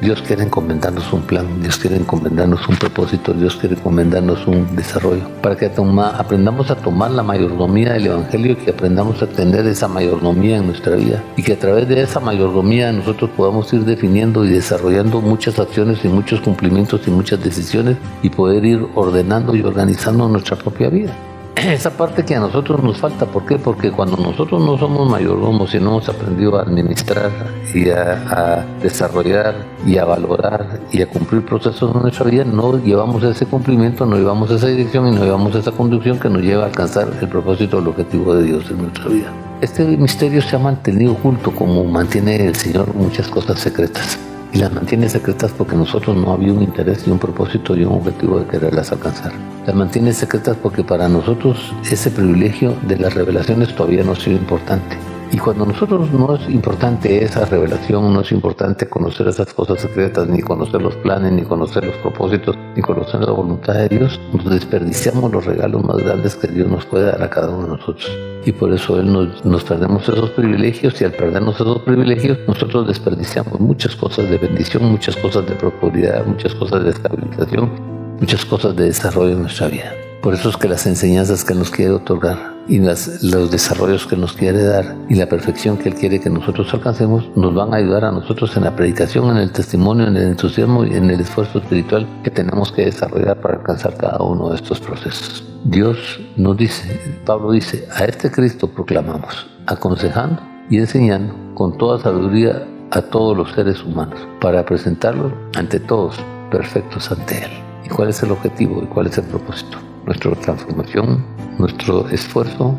Speaker 5: Dios quiere encomendarnos un plan, Dios quiere encomendarnos un propósito, Dios quiere encomendarnos un desarrollo, para que aprendamos a tomar la mayordomía del Evangelio y que aprendamos a tener esa mayordomía en nuestra vida y que a través de esa mayordomía nosotros podamos ir definiendo y desarrollando muchas acciones y muchos cumplimientos y muchas decisiones y poder ir ordenando y organizando nuestra propia vida. esa parte que a nosotros nos falta. ¿Por qué? Porque cuando nosotros no somos mayordomos y no hemos aprendido a administrar y a, desarrollar y a valorar y a cumplir procesos en nuestra vida, no llevamos ese cumplimiento, no llevamos esa dirección y no llevamos esa conducción que nos lleva a alcanzar el propósito, el objetivo de Dios en nuestra vida. Este misterio se ha mantenido oculto como mantiene el Señor muchas cosas secretas y las mantiene secretas porque nosotros no había un interés y un propósito y un objetivo de quererlas alcanzar. Las mantiene secretas porque para nosotros ese privilegio de las revelaciones todavía no ha sido importante. Y cuando nosotros no es importante esa revelación, no es importante conocer esas cosas secretas, ni conocer los planes, ni conocer los propósitos, ni conocer la voluntad de Dios, nos desperdiciamos los regalos más grandes que Dios nos puede dar a cada uno de nosotros. Y por eso Él nos, nos perdemos esos privilegios y al perdernos esos privilegios, nosotros desperdiciamos muchas cosas de bendición, muchas cosas de prosperidad, muchas cosas de estabilización, muchas cosas de desarrollo en nuestra vida. Por eso es que las enseñanzas que nos quiere otorgar y las, los desarrollos que nos quiere dar y la perfección que Él quiere que nosotros alcancemos nos van a ayudar a nosotros en la predicación, en el testimonio, en el entusiasmo y en el esfuerzo espiritual que tenemos que desarrollar para alcanzar cada uno de estos procesos. Dios nos dice, Pablo dice, a este Cristo proclamamos, aconsejando y enseñando con toda sabiduría a todos los seres humanos, para presentarlos ante todos perfectos ante Él. ¿Y cuál es el objetivo y cuál es el propósito? Nuestra transformación, nuestro esfuerzo,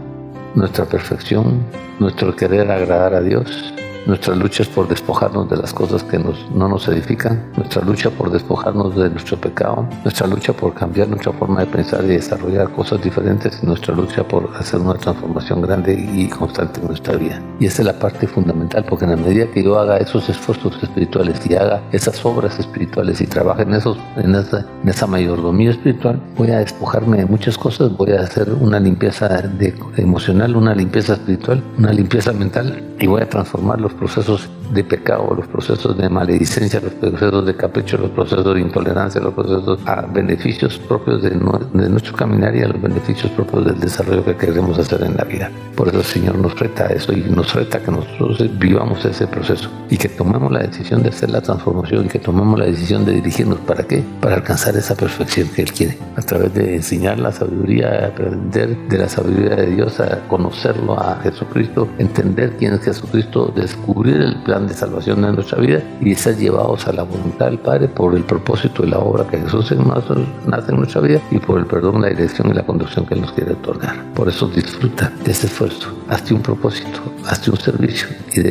Speaker 5: nuestra perfección, nuestro querer agradar a Dios Nuestra lucha es por despojarnos de las cosas que nos, no nos edifican, nuestra lucha por despojarnos de nuestro pecado, nuestra lucha por cambiar nuestra forma de pensar y desarrollar cosas diferentes. Nuestra lucha por hacer una transformación grande y constante en nuestra vida. Y esa es la parte fundamental, porque en la medida que yo haga esos esfuerzos espirituales y haga esas obras espirituales y trabaje en, esos, en, esa, en esa mayordomía espiritual, voy a despojarme de muchas cosas, voy a hacer una limpieza de, emocional, una limpieza espiritual, una limpieza mental y voy a transformarlo procesos de pecado, los procesos de maledicencia, los procesos de capricho, los procesos de intolerancia, los procesos a beneficios propios de, nuestro caminar y a los beneficios propios del desarrollo que queremos hacer en la vida. Por eso el Señor nos reta a eso y nos reta que nosotros vivamos ese proceso y que tomemos la decisión de hacer la transformación y que tomemos la decisión de dirigirnos. ¿Para qué? Para alcanzar esa perfección que Él quiere. A través de enseñar la sabiduría, aprender de la sabiduría de Dios, a conocerlo a Jesucristo, entender quién es Jesucristo, descubrir el plan de salvación de nuestra vida y ser llevados a la voluntad del Padre por el propósito y la obra que Jesús nace en nuestra vida y por el perdón, la dirección y la conducción que Él nos quiere otorgar. Por eso disfruta de ese esfuerzo, hazte un propósito, hazte un servicio y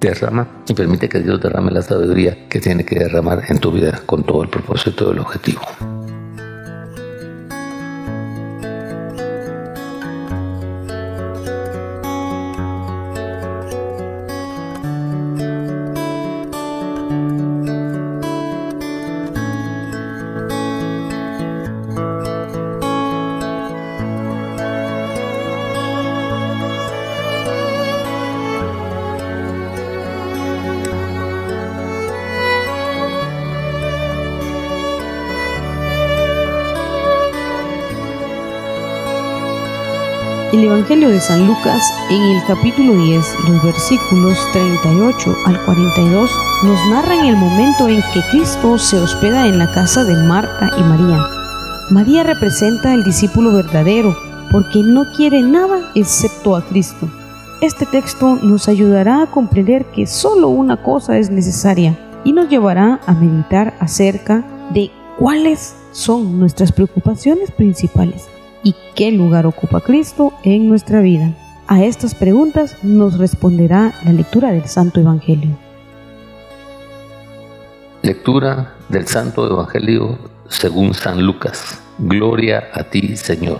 Speaker 5: derrama y permite que Dios derrame la sabiduría que tiene que derramar en tu vida con todo el propósito y el objetivo.
Speaker 2: Evangelio de San Lucas en el capítulo 10, los versículos 38 al 42, nos narran el momento en que Cristo se hospeda en la casa de Marta y María. María representa al discípulo verdadero porque no quiere nada excepto a Cristo. Este texto nos ayudará a comprender que solo una cosa es necesaria y nos llevará a meditar acerca de cuáles son nuestras preocupaciones principales y qué lugar ocupa Cristo en nuestra vida? A estas preguntas nos responderá la lectura del Santo Evangelio.
Speaker 5: Lectura del Santo Evangelio según San Lucas. Gloria a ti, Señor.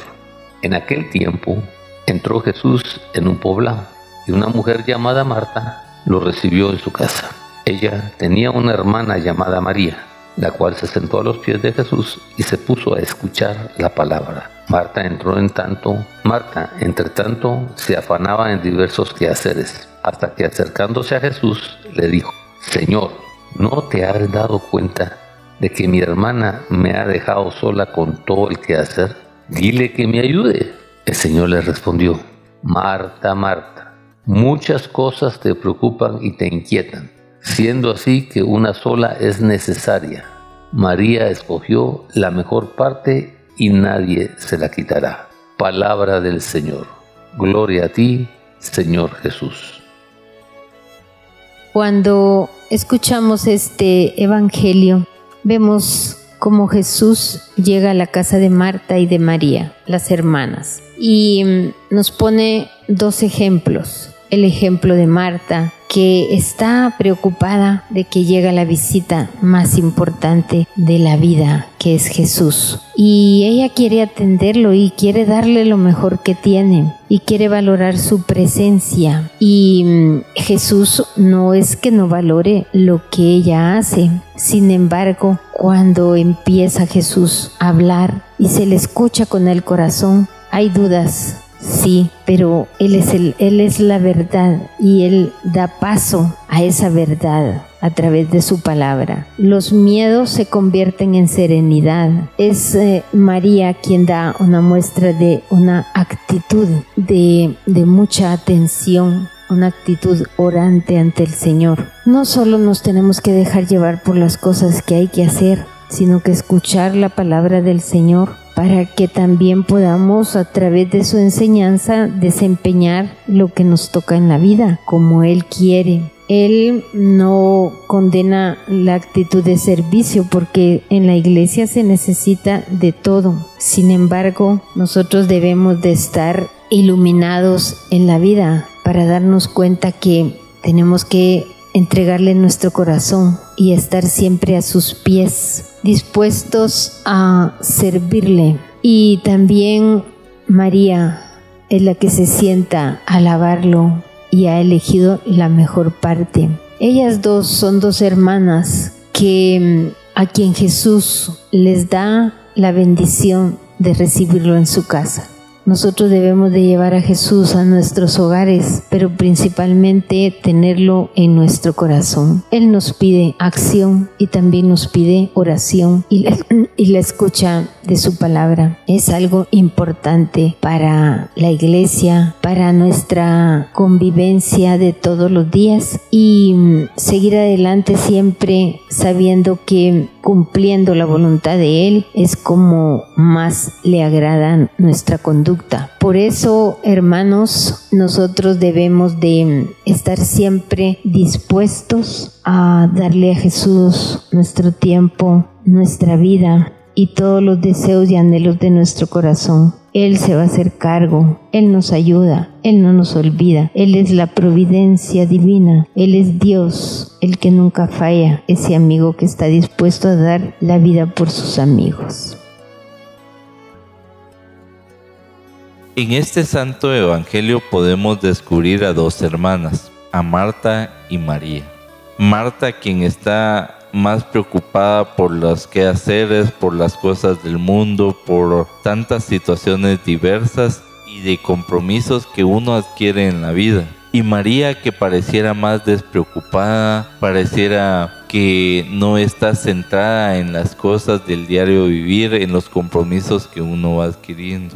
Speaker 5: En aquel tiempo entró Jesús en un poblado y una mujer llamada Marta lo recibió en su casa. Ella tenía una hermana llamada María, la cual se sentó a los pies de Jesús y se puso a escuchar la palabra. Marta entró en tanto, Marta, entre tanto, se afanaba en diversos quehaceres, hasta que acercándose a Jesús le dijo, Señor, ¿no te has dado cuenta de que mi hermana me ha dejado sola con todo el quehacer? Dile que me ayude. El Señor le respondió, Marta, Marta, muchas cosas te preocupan y te inquietan, siendo así que una sola es necesaria. María escogió la mejor parte y nadie se la quitará. Palabra del Señor. Gloria a ti, Señor Jesús.
Speaker 4: Cuando escuchamos este Evangelio, vemos cómo Jesús llega a la casa de Marta y de María, las hermanas, y mm, nos pone dos ejemplos. El ejemplo de Marta, que está preocupada de que llega la visita más importante de la vida, que es Jesús. Y ella quiere atenderlo y quiere darle lo mejor que tiene y quiere valorar su presencia. Y mm, Jesús no es que no valore lo que ella hace. Sin embargo, cuando empieza Jesús a hablar y se le escucha con el corazón, hay dudas Sí, pero Él es, el, él es la verdad y Él da paso a esa verdad a través de su palabra. Los miedos se convierten en serenidad. Es eh, María quien da una muestra de una actitud de, de mucha atención una actitud orante ante el Señor. No solo nos tenemos que dejar llevar por las cosas que hay que hacer, sino que escuchar la palabra del Señor para que también podamos a través de su enseñanza desempeñar lo que nos toca en la vida, como Él quiere. Él no condena la actitud de servicio porque en la iglesia se necesita de todo. Sin embargo, nosotros debemos de estar iluminados en la vida para darnos cuenta que tenemos que entregarle nuestro corazón y estar siempre a sus pies, dispuestos a servirle. Y también María es la que se sienta a alabarlo y ha elegido la mejor parte. Ellas dos son dos hermanas que a quien Jesús les da la bendición de recibirlo en su casa. Nosotros debemos de llevar a Jesús a nuestros hogares, pero principalmente tenerlo en nuestro corazón. Él nos pide acción y también nos pide oración y la, y la escucha de su palabra. Es algo importante para la iglesia, para nuestra convivencia de todos los días y mm, seguir adelante siempre sabiendo que cumpliendo la voluntad de Él es como más le agrada nuestra conducta. Por eso, hermanos, nosotros debemos de estar siempre dispuestos a darle a Jesús nuestro tiempo, nuestra vida y todos los deseos y anhelos de nuestro corazón. Él se va a hacer cargo, Él nos ayuda, Él no nos olvida, Él es la providencia divina, Él es Dios, el que nunca falla, ese amigo que está dispuesto a dar la vida por sus amigos.
Speaker 3: En este santo evangelio podemos descubrir a dos hermanas, a Marta y María. Marta quien está más preocupada por los quehaceres, por las cosas del mundo, por tantas situaciones diversas y de compromisos que uno adquiere en la vida. Y María que pareciera más despreocupada, pareciera que no está centrada en las cosas del diario vivir, en los compromisos que uno va adquiriendo.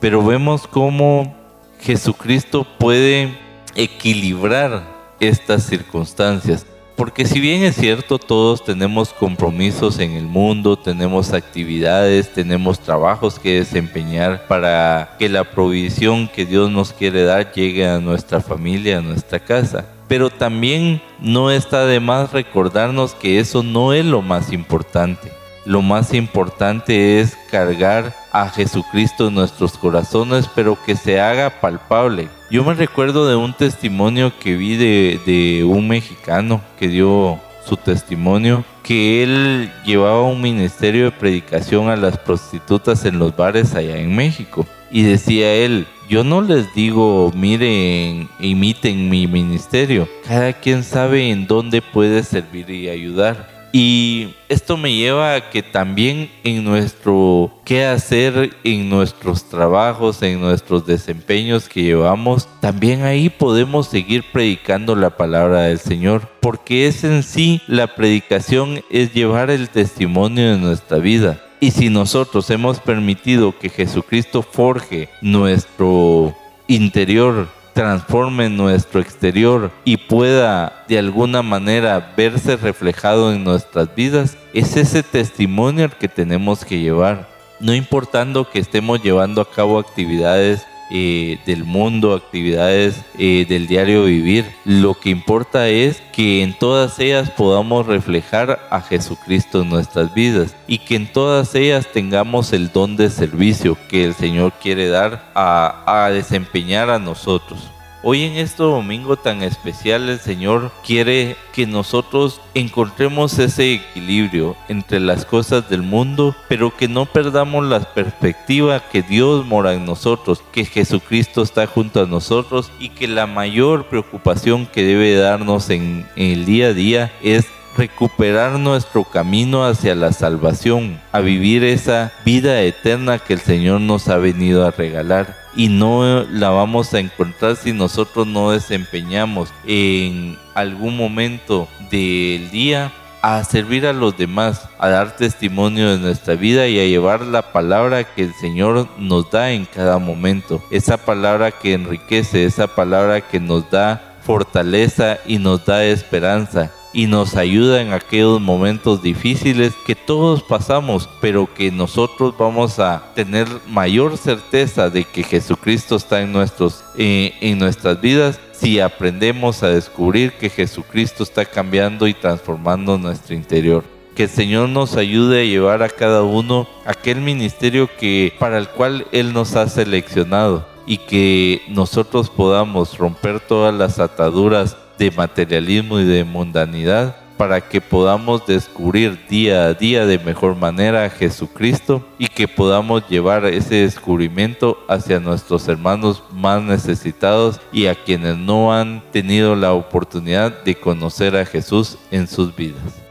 Speaker 3: Pero vemos cómo Jesucristo puede equilibrar estas circunstancias porque si bien es cierto, todos tenemos compromisos en el mundo, tenemos actividades, tenemos trabajos que desempeñar para que la provisión que Dios nos quiere dar llegue a nuestra familia, a nuestra casa. Pero también no está de más recordarnos que eso no es lo más importante. Lo más importante es cargar a Jesucristo en nuestros corazones, pero que se haga palpable, yo me recuerdo de un testimonio que vi de, un mexicano que dio su testimonio que él llevaba un ministerio de predicación a las prostitutas en los bares allá en México. Y decía él, yo no les digo, miren, imiten mi ministerio. Cada quien sabe en dónde puede servir y ayudar. Y esto me lleva a que también en nuestro qué hacer, en nuestros trabajos, en nuestros desempeños que llevamos, también ahí podemos seguir predicando la palabra del Señor. Porque es en sí la predicación, es llevar el testimonio de nuestra vida. Y si nosotros hemos permitido que Jesucristo forje nuestro interior transforme nuestro exterior y pueda de alguna manera verse reflejado en nuestras vidas, es ese testimonio el que tenemos que llevar. no importando que estemos llevando a cabo actividades eh, del mundo, actividades eh, del diario vivir. Lo que importa es que en todas ellas podamos reflejar a Jesucristo en nuestras vidas y que en todas ellas tengamos el don de servicio que el Señor quiere dar a desempeñar a nosotros. Hoy en este domingo tan especial el Señor quiere que nosotros encontremos ese equilibrio entre las cosas del mundo, pero que no perdamos la perspectiva que Dios mora en nosotros, que Jesucristo está junto a nosotros y que la mayor preocupación que debe darnos en, el día a día es recuperar nuestro camino hacia la salvación, a vivir esa vida eterna que el Señor nos ha venido a regalar y no la vamos a encontrar si nosotros no desempeñamos en algún momento del día a servir a los demás, a dar testimonio de nuestra vida y a llevar la palabra que el Señor nos da en cada momento. Esa palabra que enriquece, esa palabra que nos da fortaleza y nos da esperanza y nos ayuda en aquellos momentos difíciles que todos pasamos, pero que nosotros vamos a tener mayor certeza de que Jesucristo está en, nuestros, eh, en nuestras vidas si aprendemos a descubrir que Jesucristo está cambiando y transformando nuestro interior. Que el Señor nos ayude a llevar a cada uno aquel ministerio que para el cual Él nos ha seleccionado y que nosotros podamos romper todas las ataduras de materialismo y de mundanidad para que podamos descubrir día a día de mejor manera a Jesucristo y que podamos llevar ese descubrimiento hacia nuestros hermanos más necesitados y a quienes no han tenido la oportunidad de conocer a Jesús en sus vidas.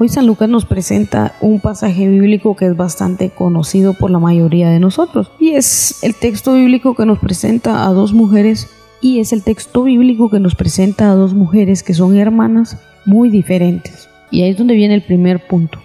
Speaker 2: Hoy San Lucas nos presenta un pasaje bíblico que es bastante conocido por la mayoría de nosotros y es el texto bíblico que nos presenta a dos mujeres y es el texto bíblico que nos presenta a dos mujeres que son hermanas muy diferentes. Y ahí es donde viene el primer punto.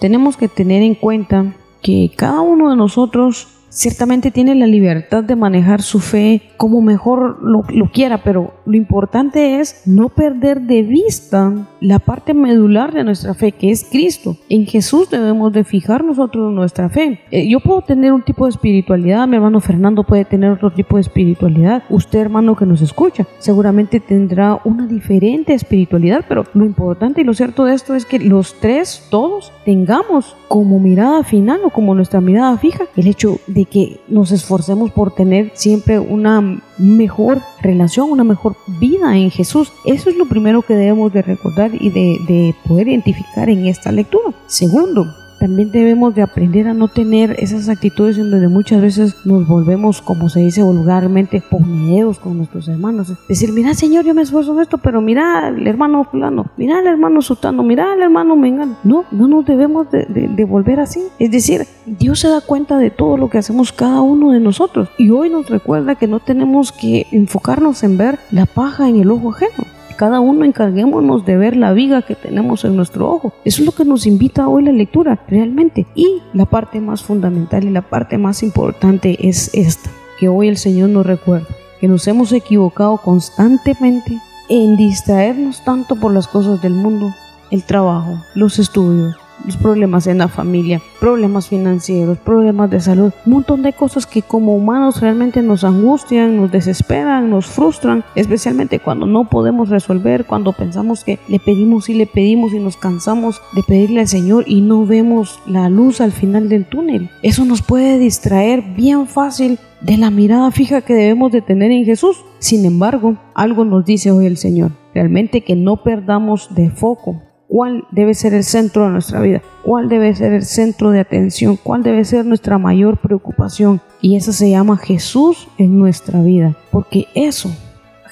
Speaker 2: Tenemos que tener en cuenta que cada uno de nosotros ciertamente tiene la libertad de manejar su fe como mejor lo, quiera, pero lo importante es no perder de vista la parte medular de nuestra fe, que es Cristo. En Jesús debemos de fijar nosotros nuestra fe. Eh, yo puedo tener un tipo de espiritualidad, mi hermano Fernando puede tener otro tipo de espiritualidad, usted hermano que nos escucha, seguramente tendrá una diferente espiritualidad, pero lo importante y lo cierto de esto es que los tres, todos, tengamos como mirada final o como nuestra mirada fija el hecho de que nos esforcemos por tener siempre una mejor relación, una mejor vida en Jesús. Eso es lo primero que debemos de recordar y de, de poder identificar en esta lectura. Segundo, también debemos de aprender a no tener esas actitudes en donde muchas veces nos volvemos, como se dice vulgarmente, poneos con nuestros hermanos. Decir, mira Señor, yo me esfuerzo en esto, pero mira el hermano fulano, mira el hermano sutano, mira el hermano mengano. No, no nos debemos de, de volver así. Es decir, Dios se da cuenta de todo lo que hacemos cada uno de nosotros y hoy nos recuerda que no tenemos que enfocarnos en ver la paja en el ojo ajeno cada uno encarguémonos de ver la viga que tenemos en nuestro ojo. Eso es lo que nos invita hoy la lectura, realmente. Y la parte más fundamental y la parte más importante es esta, que hoy el Señor nos recuerda, que nos hemos equivocado constantemente en distraernos tanto por las cosas del mundo, el trabajo, los estudios, los problemas en la familia, problemas financieros, problemas de salud, un montón de cosas que como humanos realmente nos angustian, nos desesperan, nos frustran, especialmente cuando no podemos resolver, cuando pensamos que le pedimos y le pedimos y nos cansamos de pedirle al Señor y no vemos la luz al final del túnel. Eso nos puede distraer bien fácil de la mirada fija que debemos de tener en Jesús. Sin embargo, algo nos dice hoy el Señor, realmente que no perdamos de foco cuál debe ser el centro de nuestra vida, cuál debe ser el centro de atención, cuál debe ser nuestra mayor preocupación. Y eso se llama Jesús en nuestra vida, porque eso,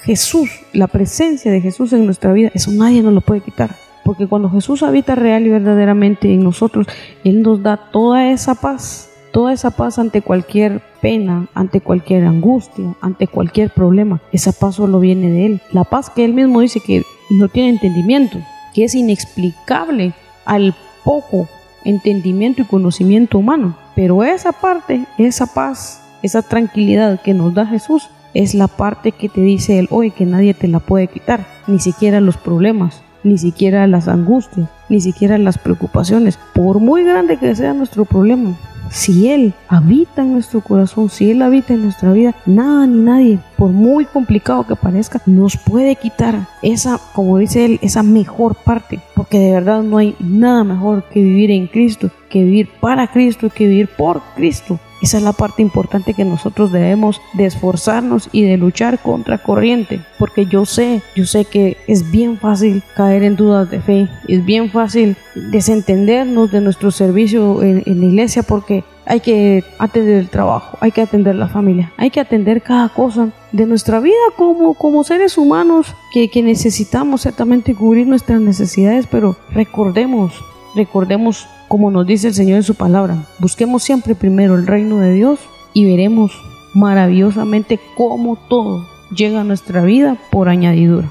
Speaker 2: Jesús, la presencia de Jesús en nuestra vida, eso nadie nos lo puede quitar. Porque cuando Jesús habita real y verdaderamente en nosotros, Él nos da toda esa paz, toda esa paz ante cualquier pena, ante cualquier angustia, ante cualquier problema. Esa paz solo viene de Él. La paz que Él mismo dice que no tiene entendimiento, que es inexplicable al poco entendimiento y conocimiento humano. Pero esa parte, esa paz, esa tranquilidad que nos da Jesús, es la parte que te dice Él hoy que nadie te la puede quitar, ni siquiera los problemas, ni siquiera las angustias, ni siquiera las preocupaciones, por muy grande que sea nuestro problema. Si Él habita en nuestro corazón, si Él habita en nuestra vida, nada ni nadie, por muy complicado que parezca, nos puede quitar esa, como dice Él, esa mejor parte. Porque de verdad no hay nada mejor que vivir en Cristo, que vivir para Cristo, que vivir por Cristo. Esa es la parte importante que nosotros debemos de esforzarnos y de luchar contra corriente, porque yo sé, yo sé que es bien fácil caer en dudas de fe, es bien fácil desentendernos de nuestro servicio en, la iglesia porque hay que atender el trabajo, hay que atender la familia, hay que atender cada cosa de nuestra vida como, como seres humanos que, que necesitamos ciertamente cubrir nuestras necesidades, pero recordemos, recordemos como nos dice el Señor en su palabra. Busquemos siempre primero el reino de Dios y veremos maravillosamente cómo todo llega a nuestra vida por añadidura.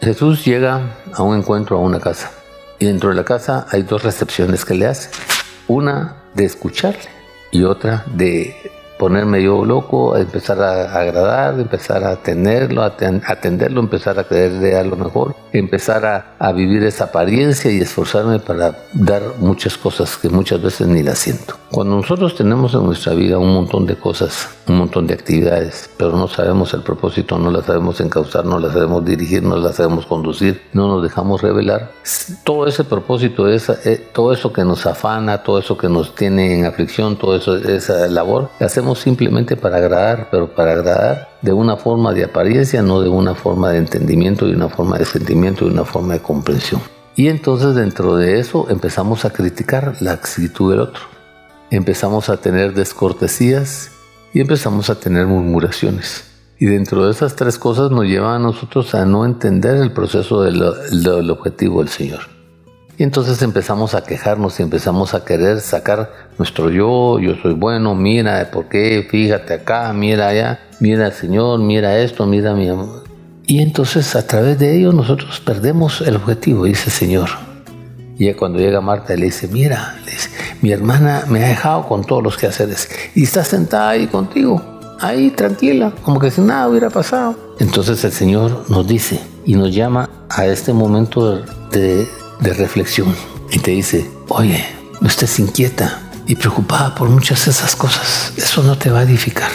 Speaker 5: Jesús llega a un encuentro a una casa y dentro de la casa hay dos recepciones que le hace. Una de escucharle y otra de ponerme yo loco, a empezar a agradar, empezar a tenerlo, a atenderlo, empezar a creerle a lo mejor, empezar a, a, vivir esa apariencia y esforzarme para dar muchas cosas que muchas veces ni las siento. Cuando nosotros tenemos en nuestra vida un montón de cosas, un montón de actividades, pero no sabemos el propósito, no las sabemos encauzar, no las sabemos dirigir, no las sabemos conducir, no nos dejamos revelar, todo ese propósito, esa, eh, todo eso que nos afana, todo eso que nos tiene en aflicción, toda esa labor, la hacemos simplemente para agradar, pero para agradar de una forma de apariencia, no de una forma de entendimiento, de una forma de sentimiento, de una forma de comprensión. Y entonces dentro de eso empezamos a criticar la actitud del otro empezamos a tener descortesías y empezamos a tener murmuraciones. Y dentro de esas tres cosas nos llevan a nosotros a no entender el proceso del, objetivo del Señor. Y entonces empezamos a quejarnos y empezamos a querer sacar nuestro yo, yo soy bueno, mira, ¿por qué? Fíjate acá, mira allá, mira al Señor, mira esto, mira mi amor. Y entonces a través de ello nosotros perdemos el objetivo, dice el Señor. Y cuando llega Marta le dice, mira, mi hermana me ha dejado con todos los quehaceres y está sentada ahí contigo, ahí tranquila, como que si nada hubiera pasado. Entonces el Señor nos dice y nos llama a este momento de, de reflexión y te dice, oye, no estés inquieta y preocupada por muchas de esas cosas, eso no te va a edificar.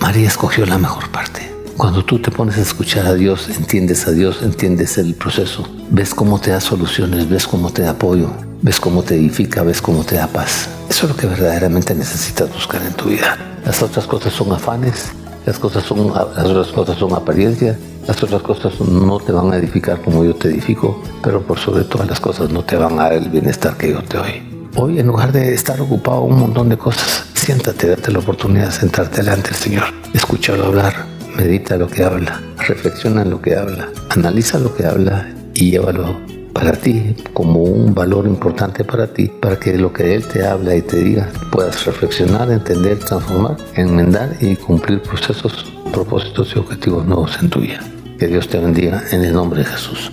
Speaker 5: María escogió la mejor parte. Cuando tú te pones a escuchar a Dios, entiendes a Dios, entiendes el proceso, ves cómo te da soluciones, ves cómo te da apoyo, ves cómo te edifica, ves cómo te da paz. Eso es lo que verdaderamente necesitas buscar en tu vida. Las otras cosas son afanes, las, cosas son, las otras cosas son apariencias, las otras cosas no te van a edificar como yo te edifico, pero por sobre todas las cosas no te van a dar el bienestar que yo te doy. Hoy, en lugar de estar ocupado un montón de cosas, siéntate, date la oportunidad de sentarte delante del Señor, escúchalo hablar, medita lo que habla, reflexiona lo que habla, analiza lo que habla y llévalo para ti como un valor importante para ti, para que lo que Él te habla y te diga puedas reflexionar, entender, transformar, enmendar y cumplir procesos, propósitos y objetivos nuevos en tu vida. Que Dios te bendiga en el nombre de Jesús.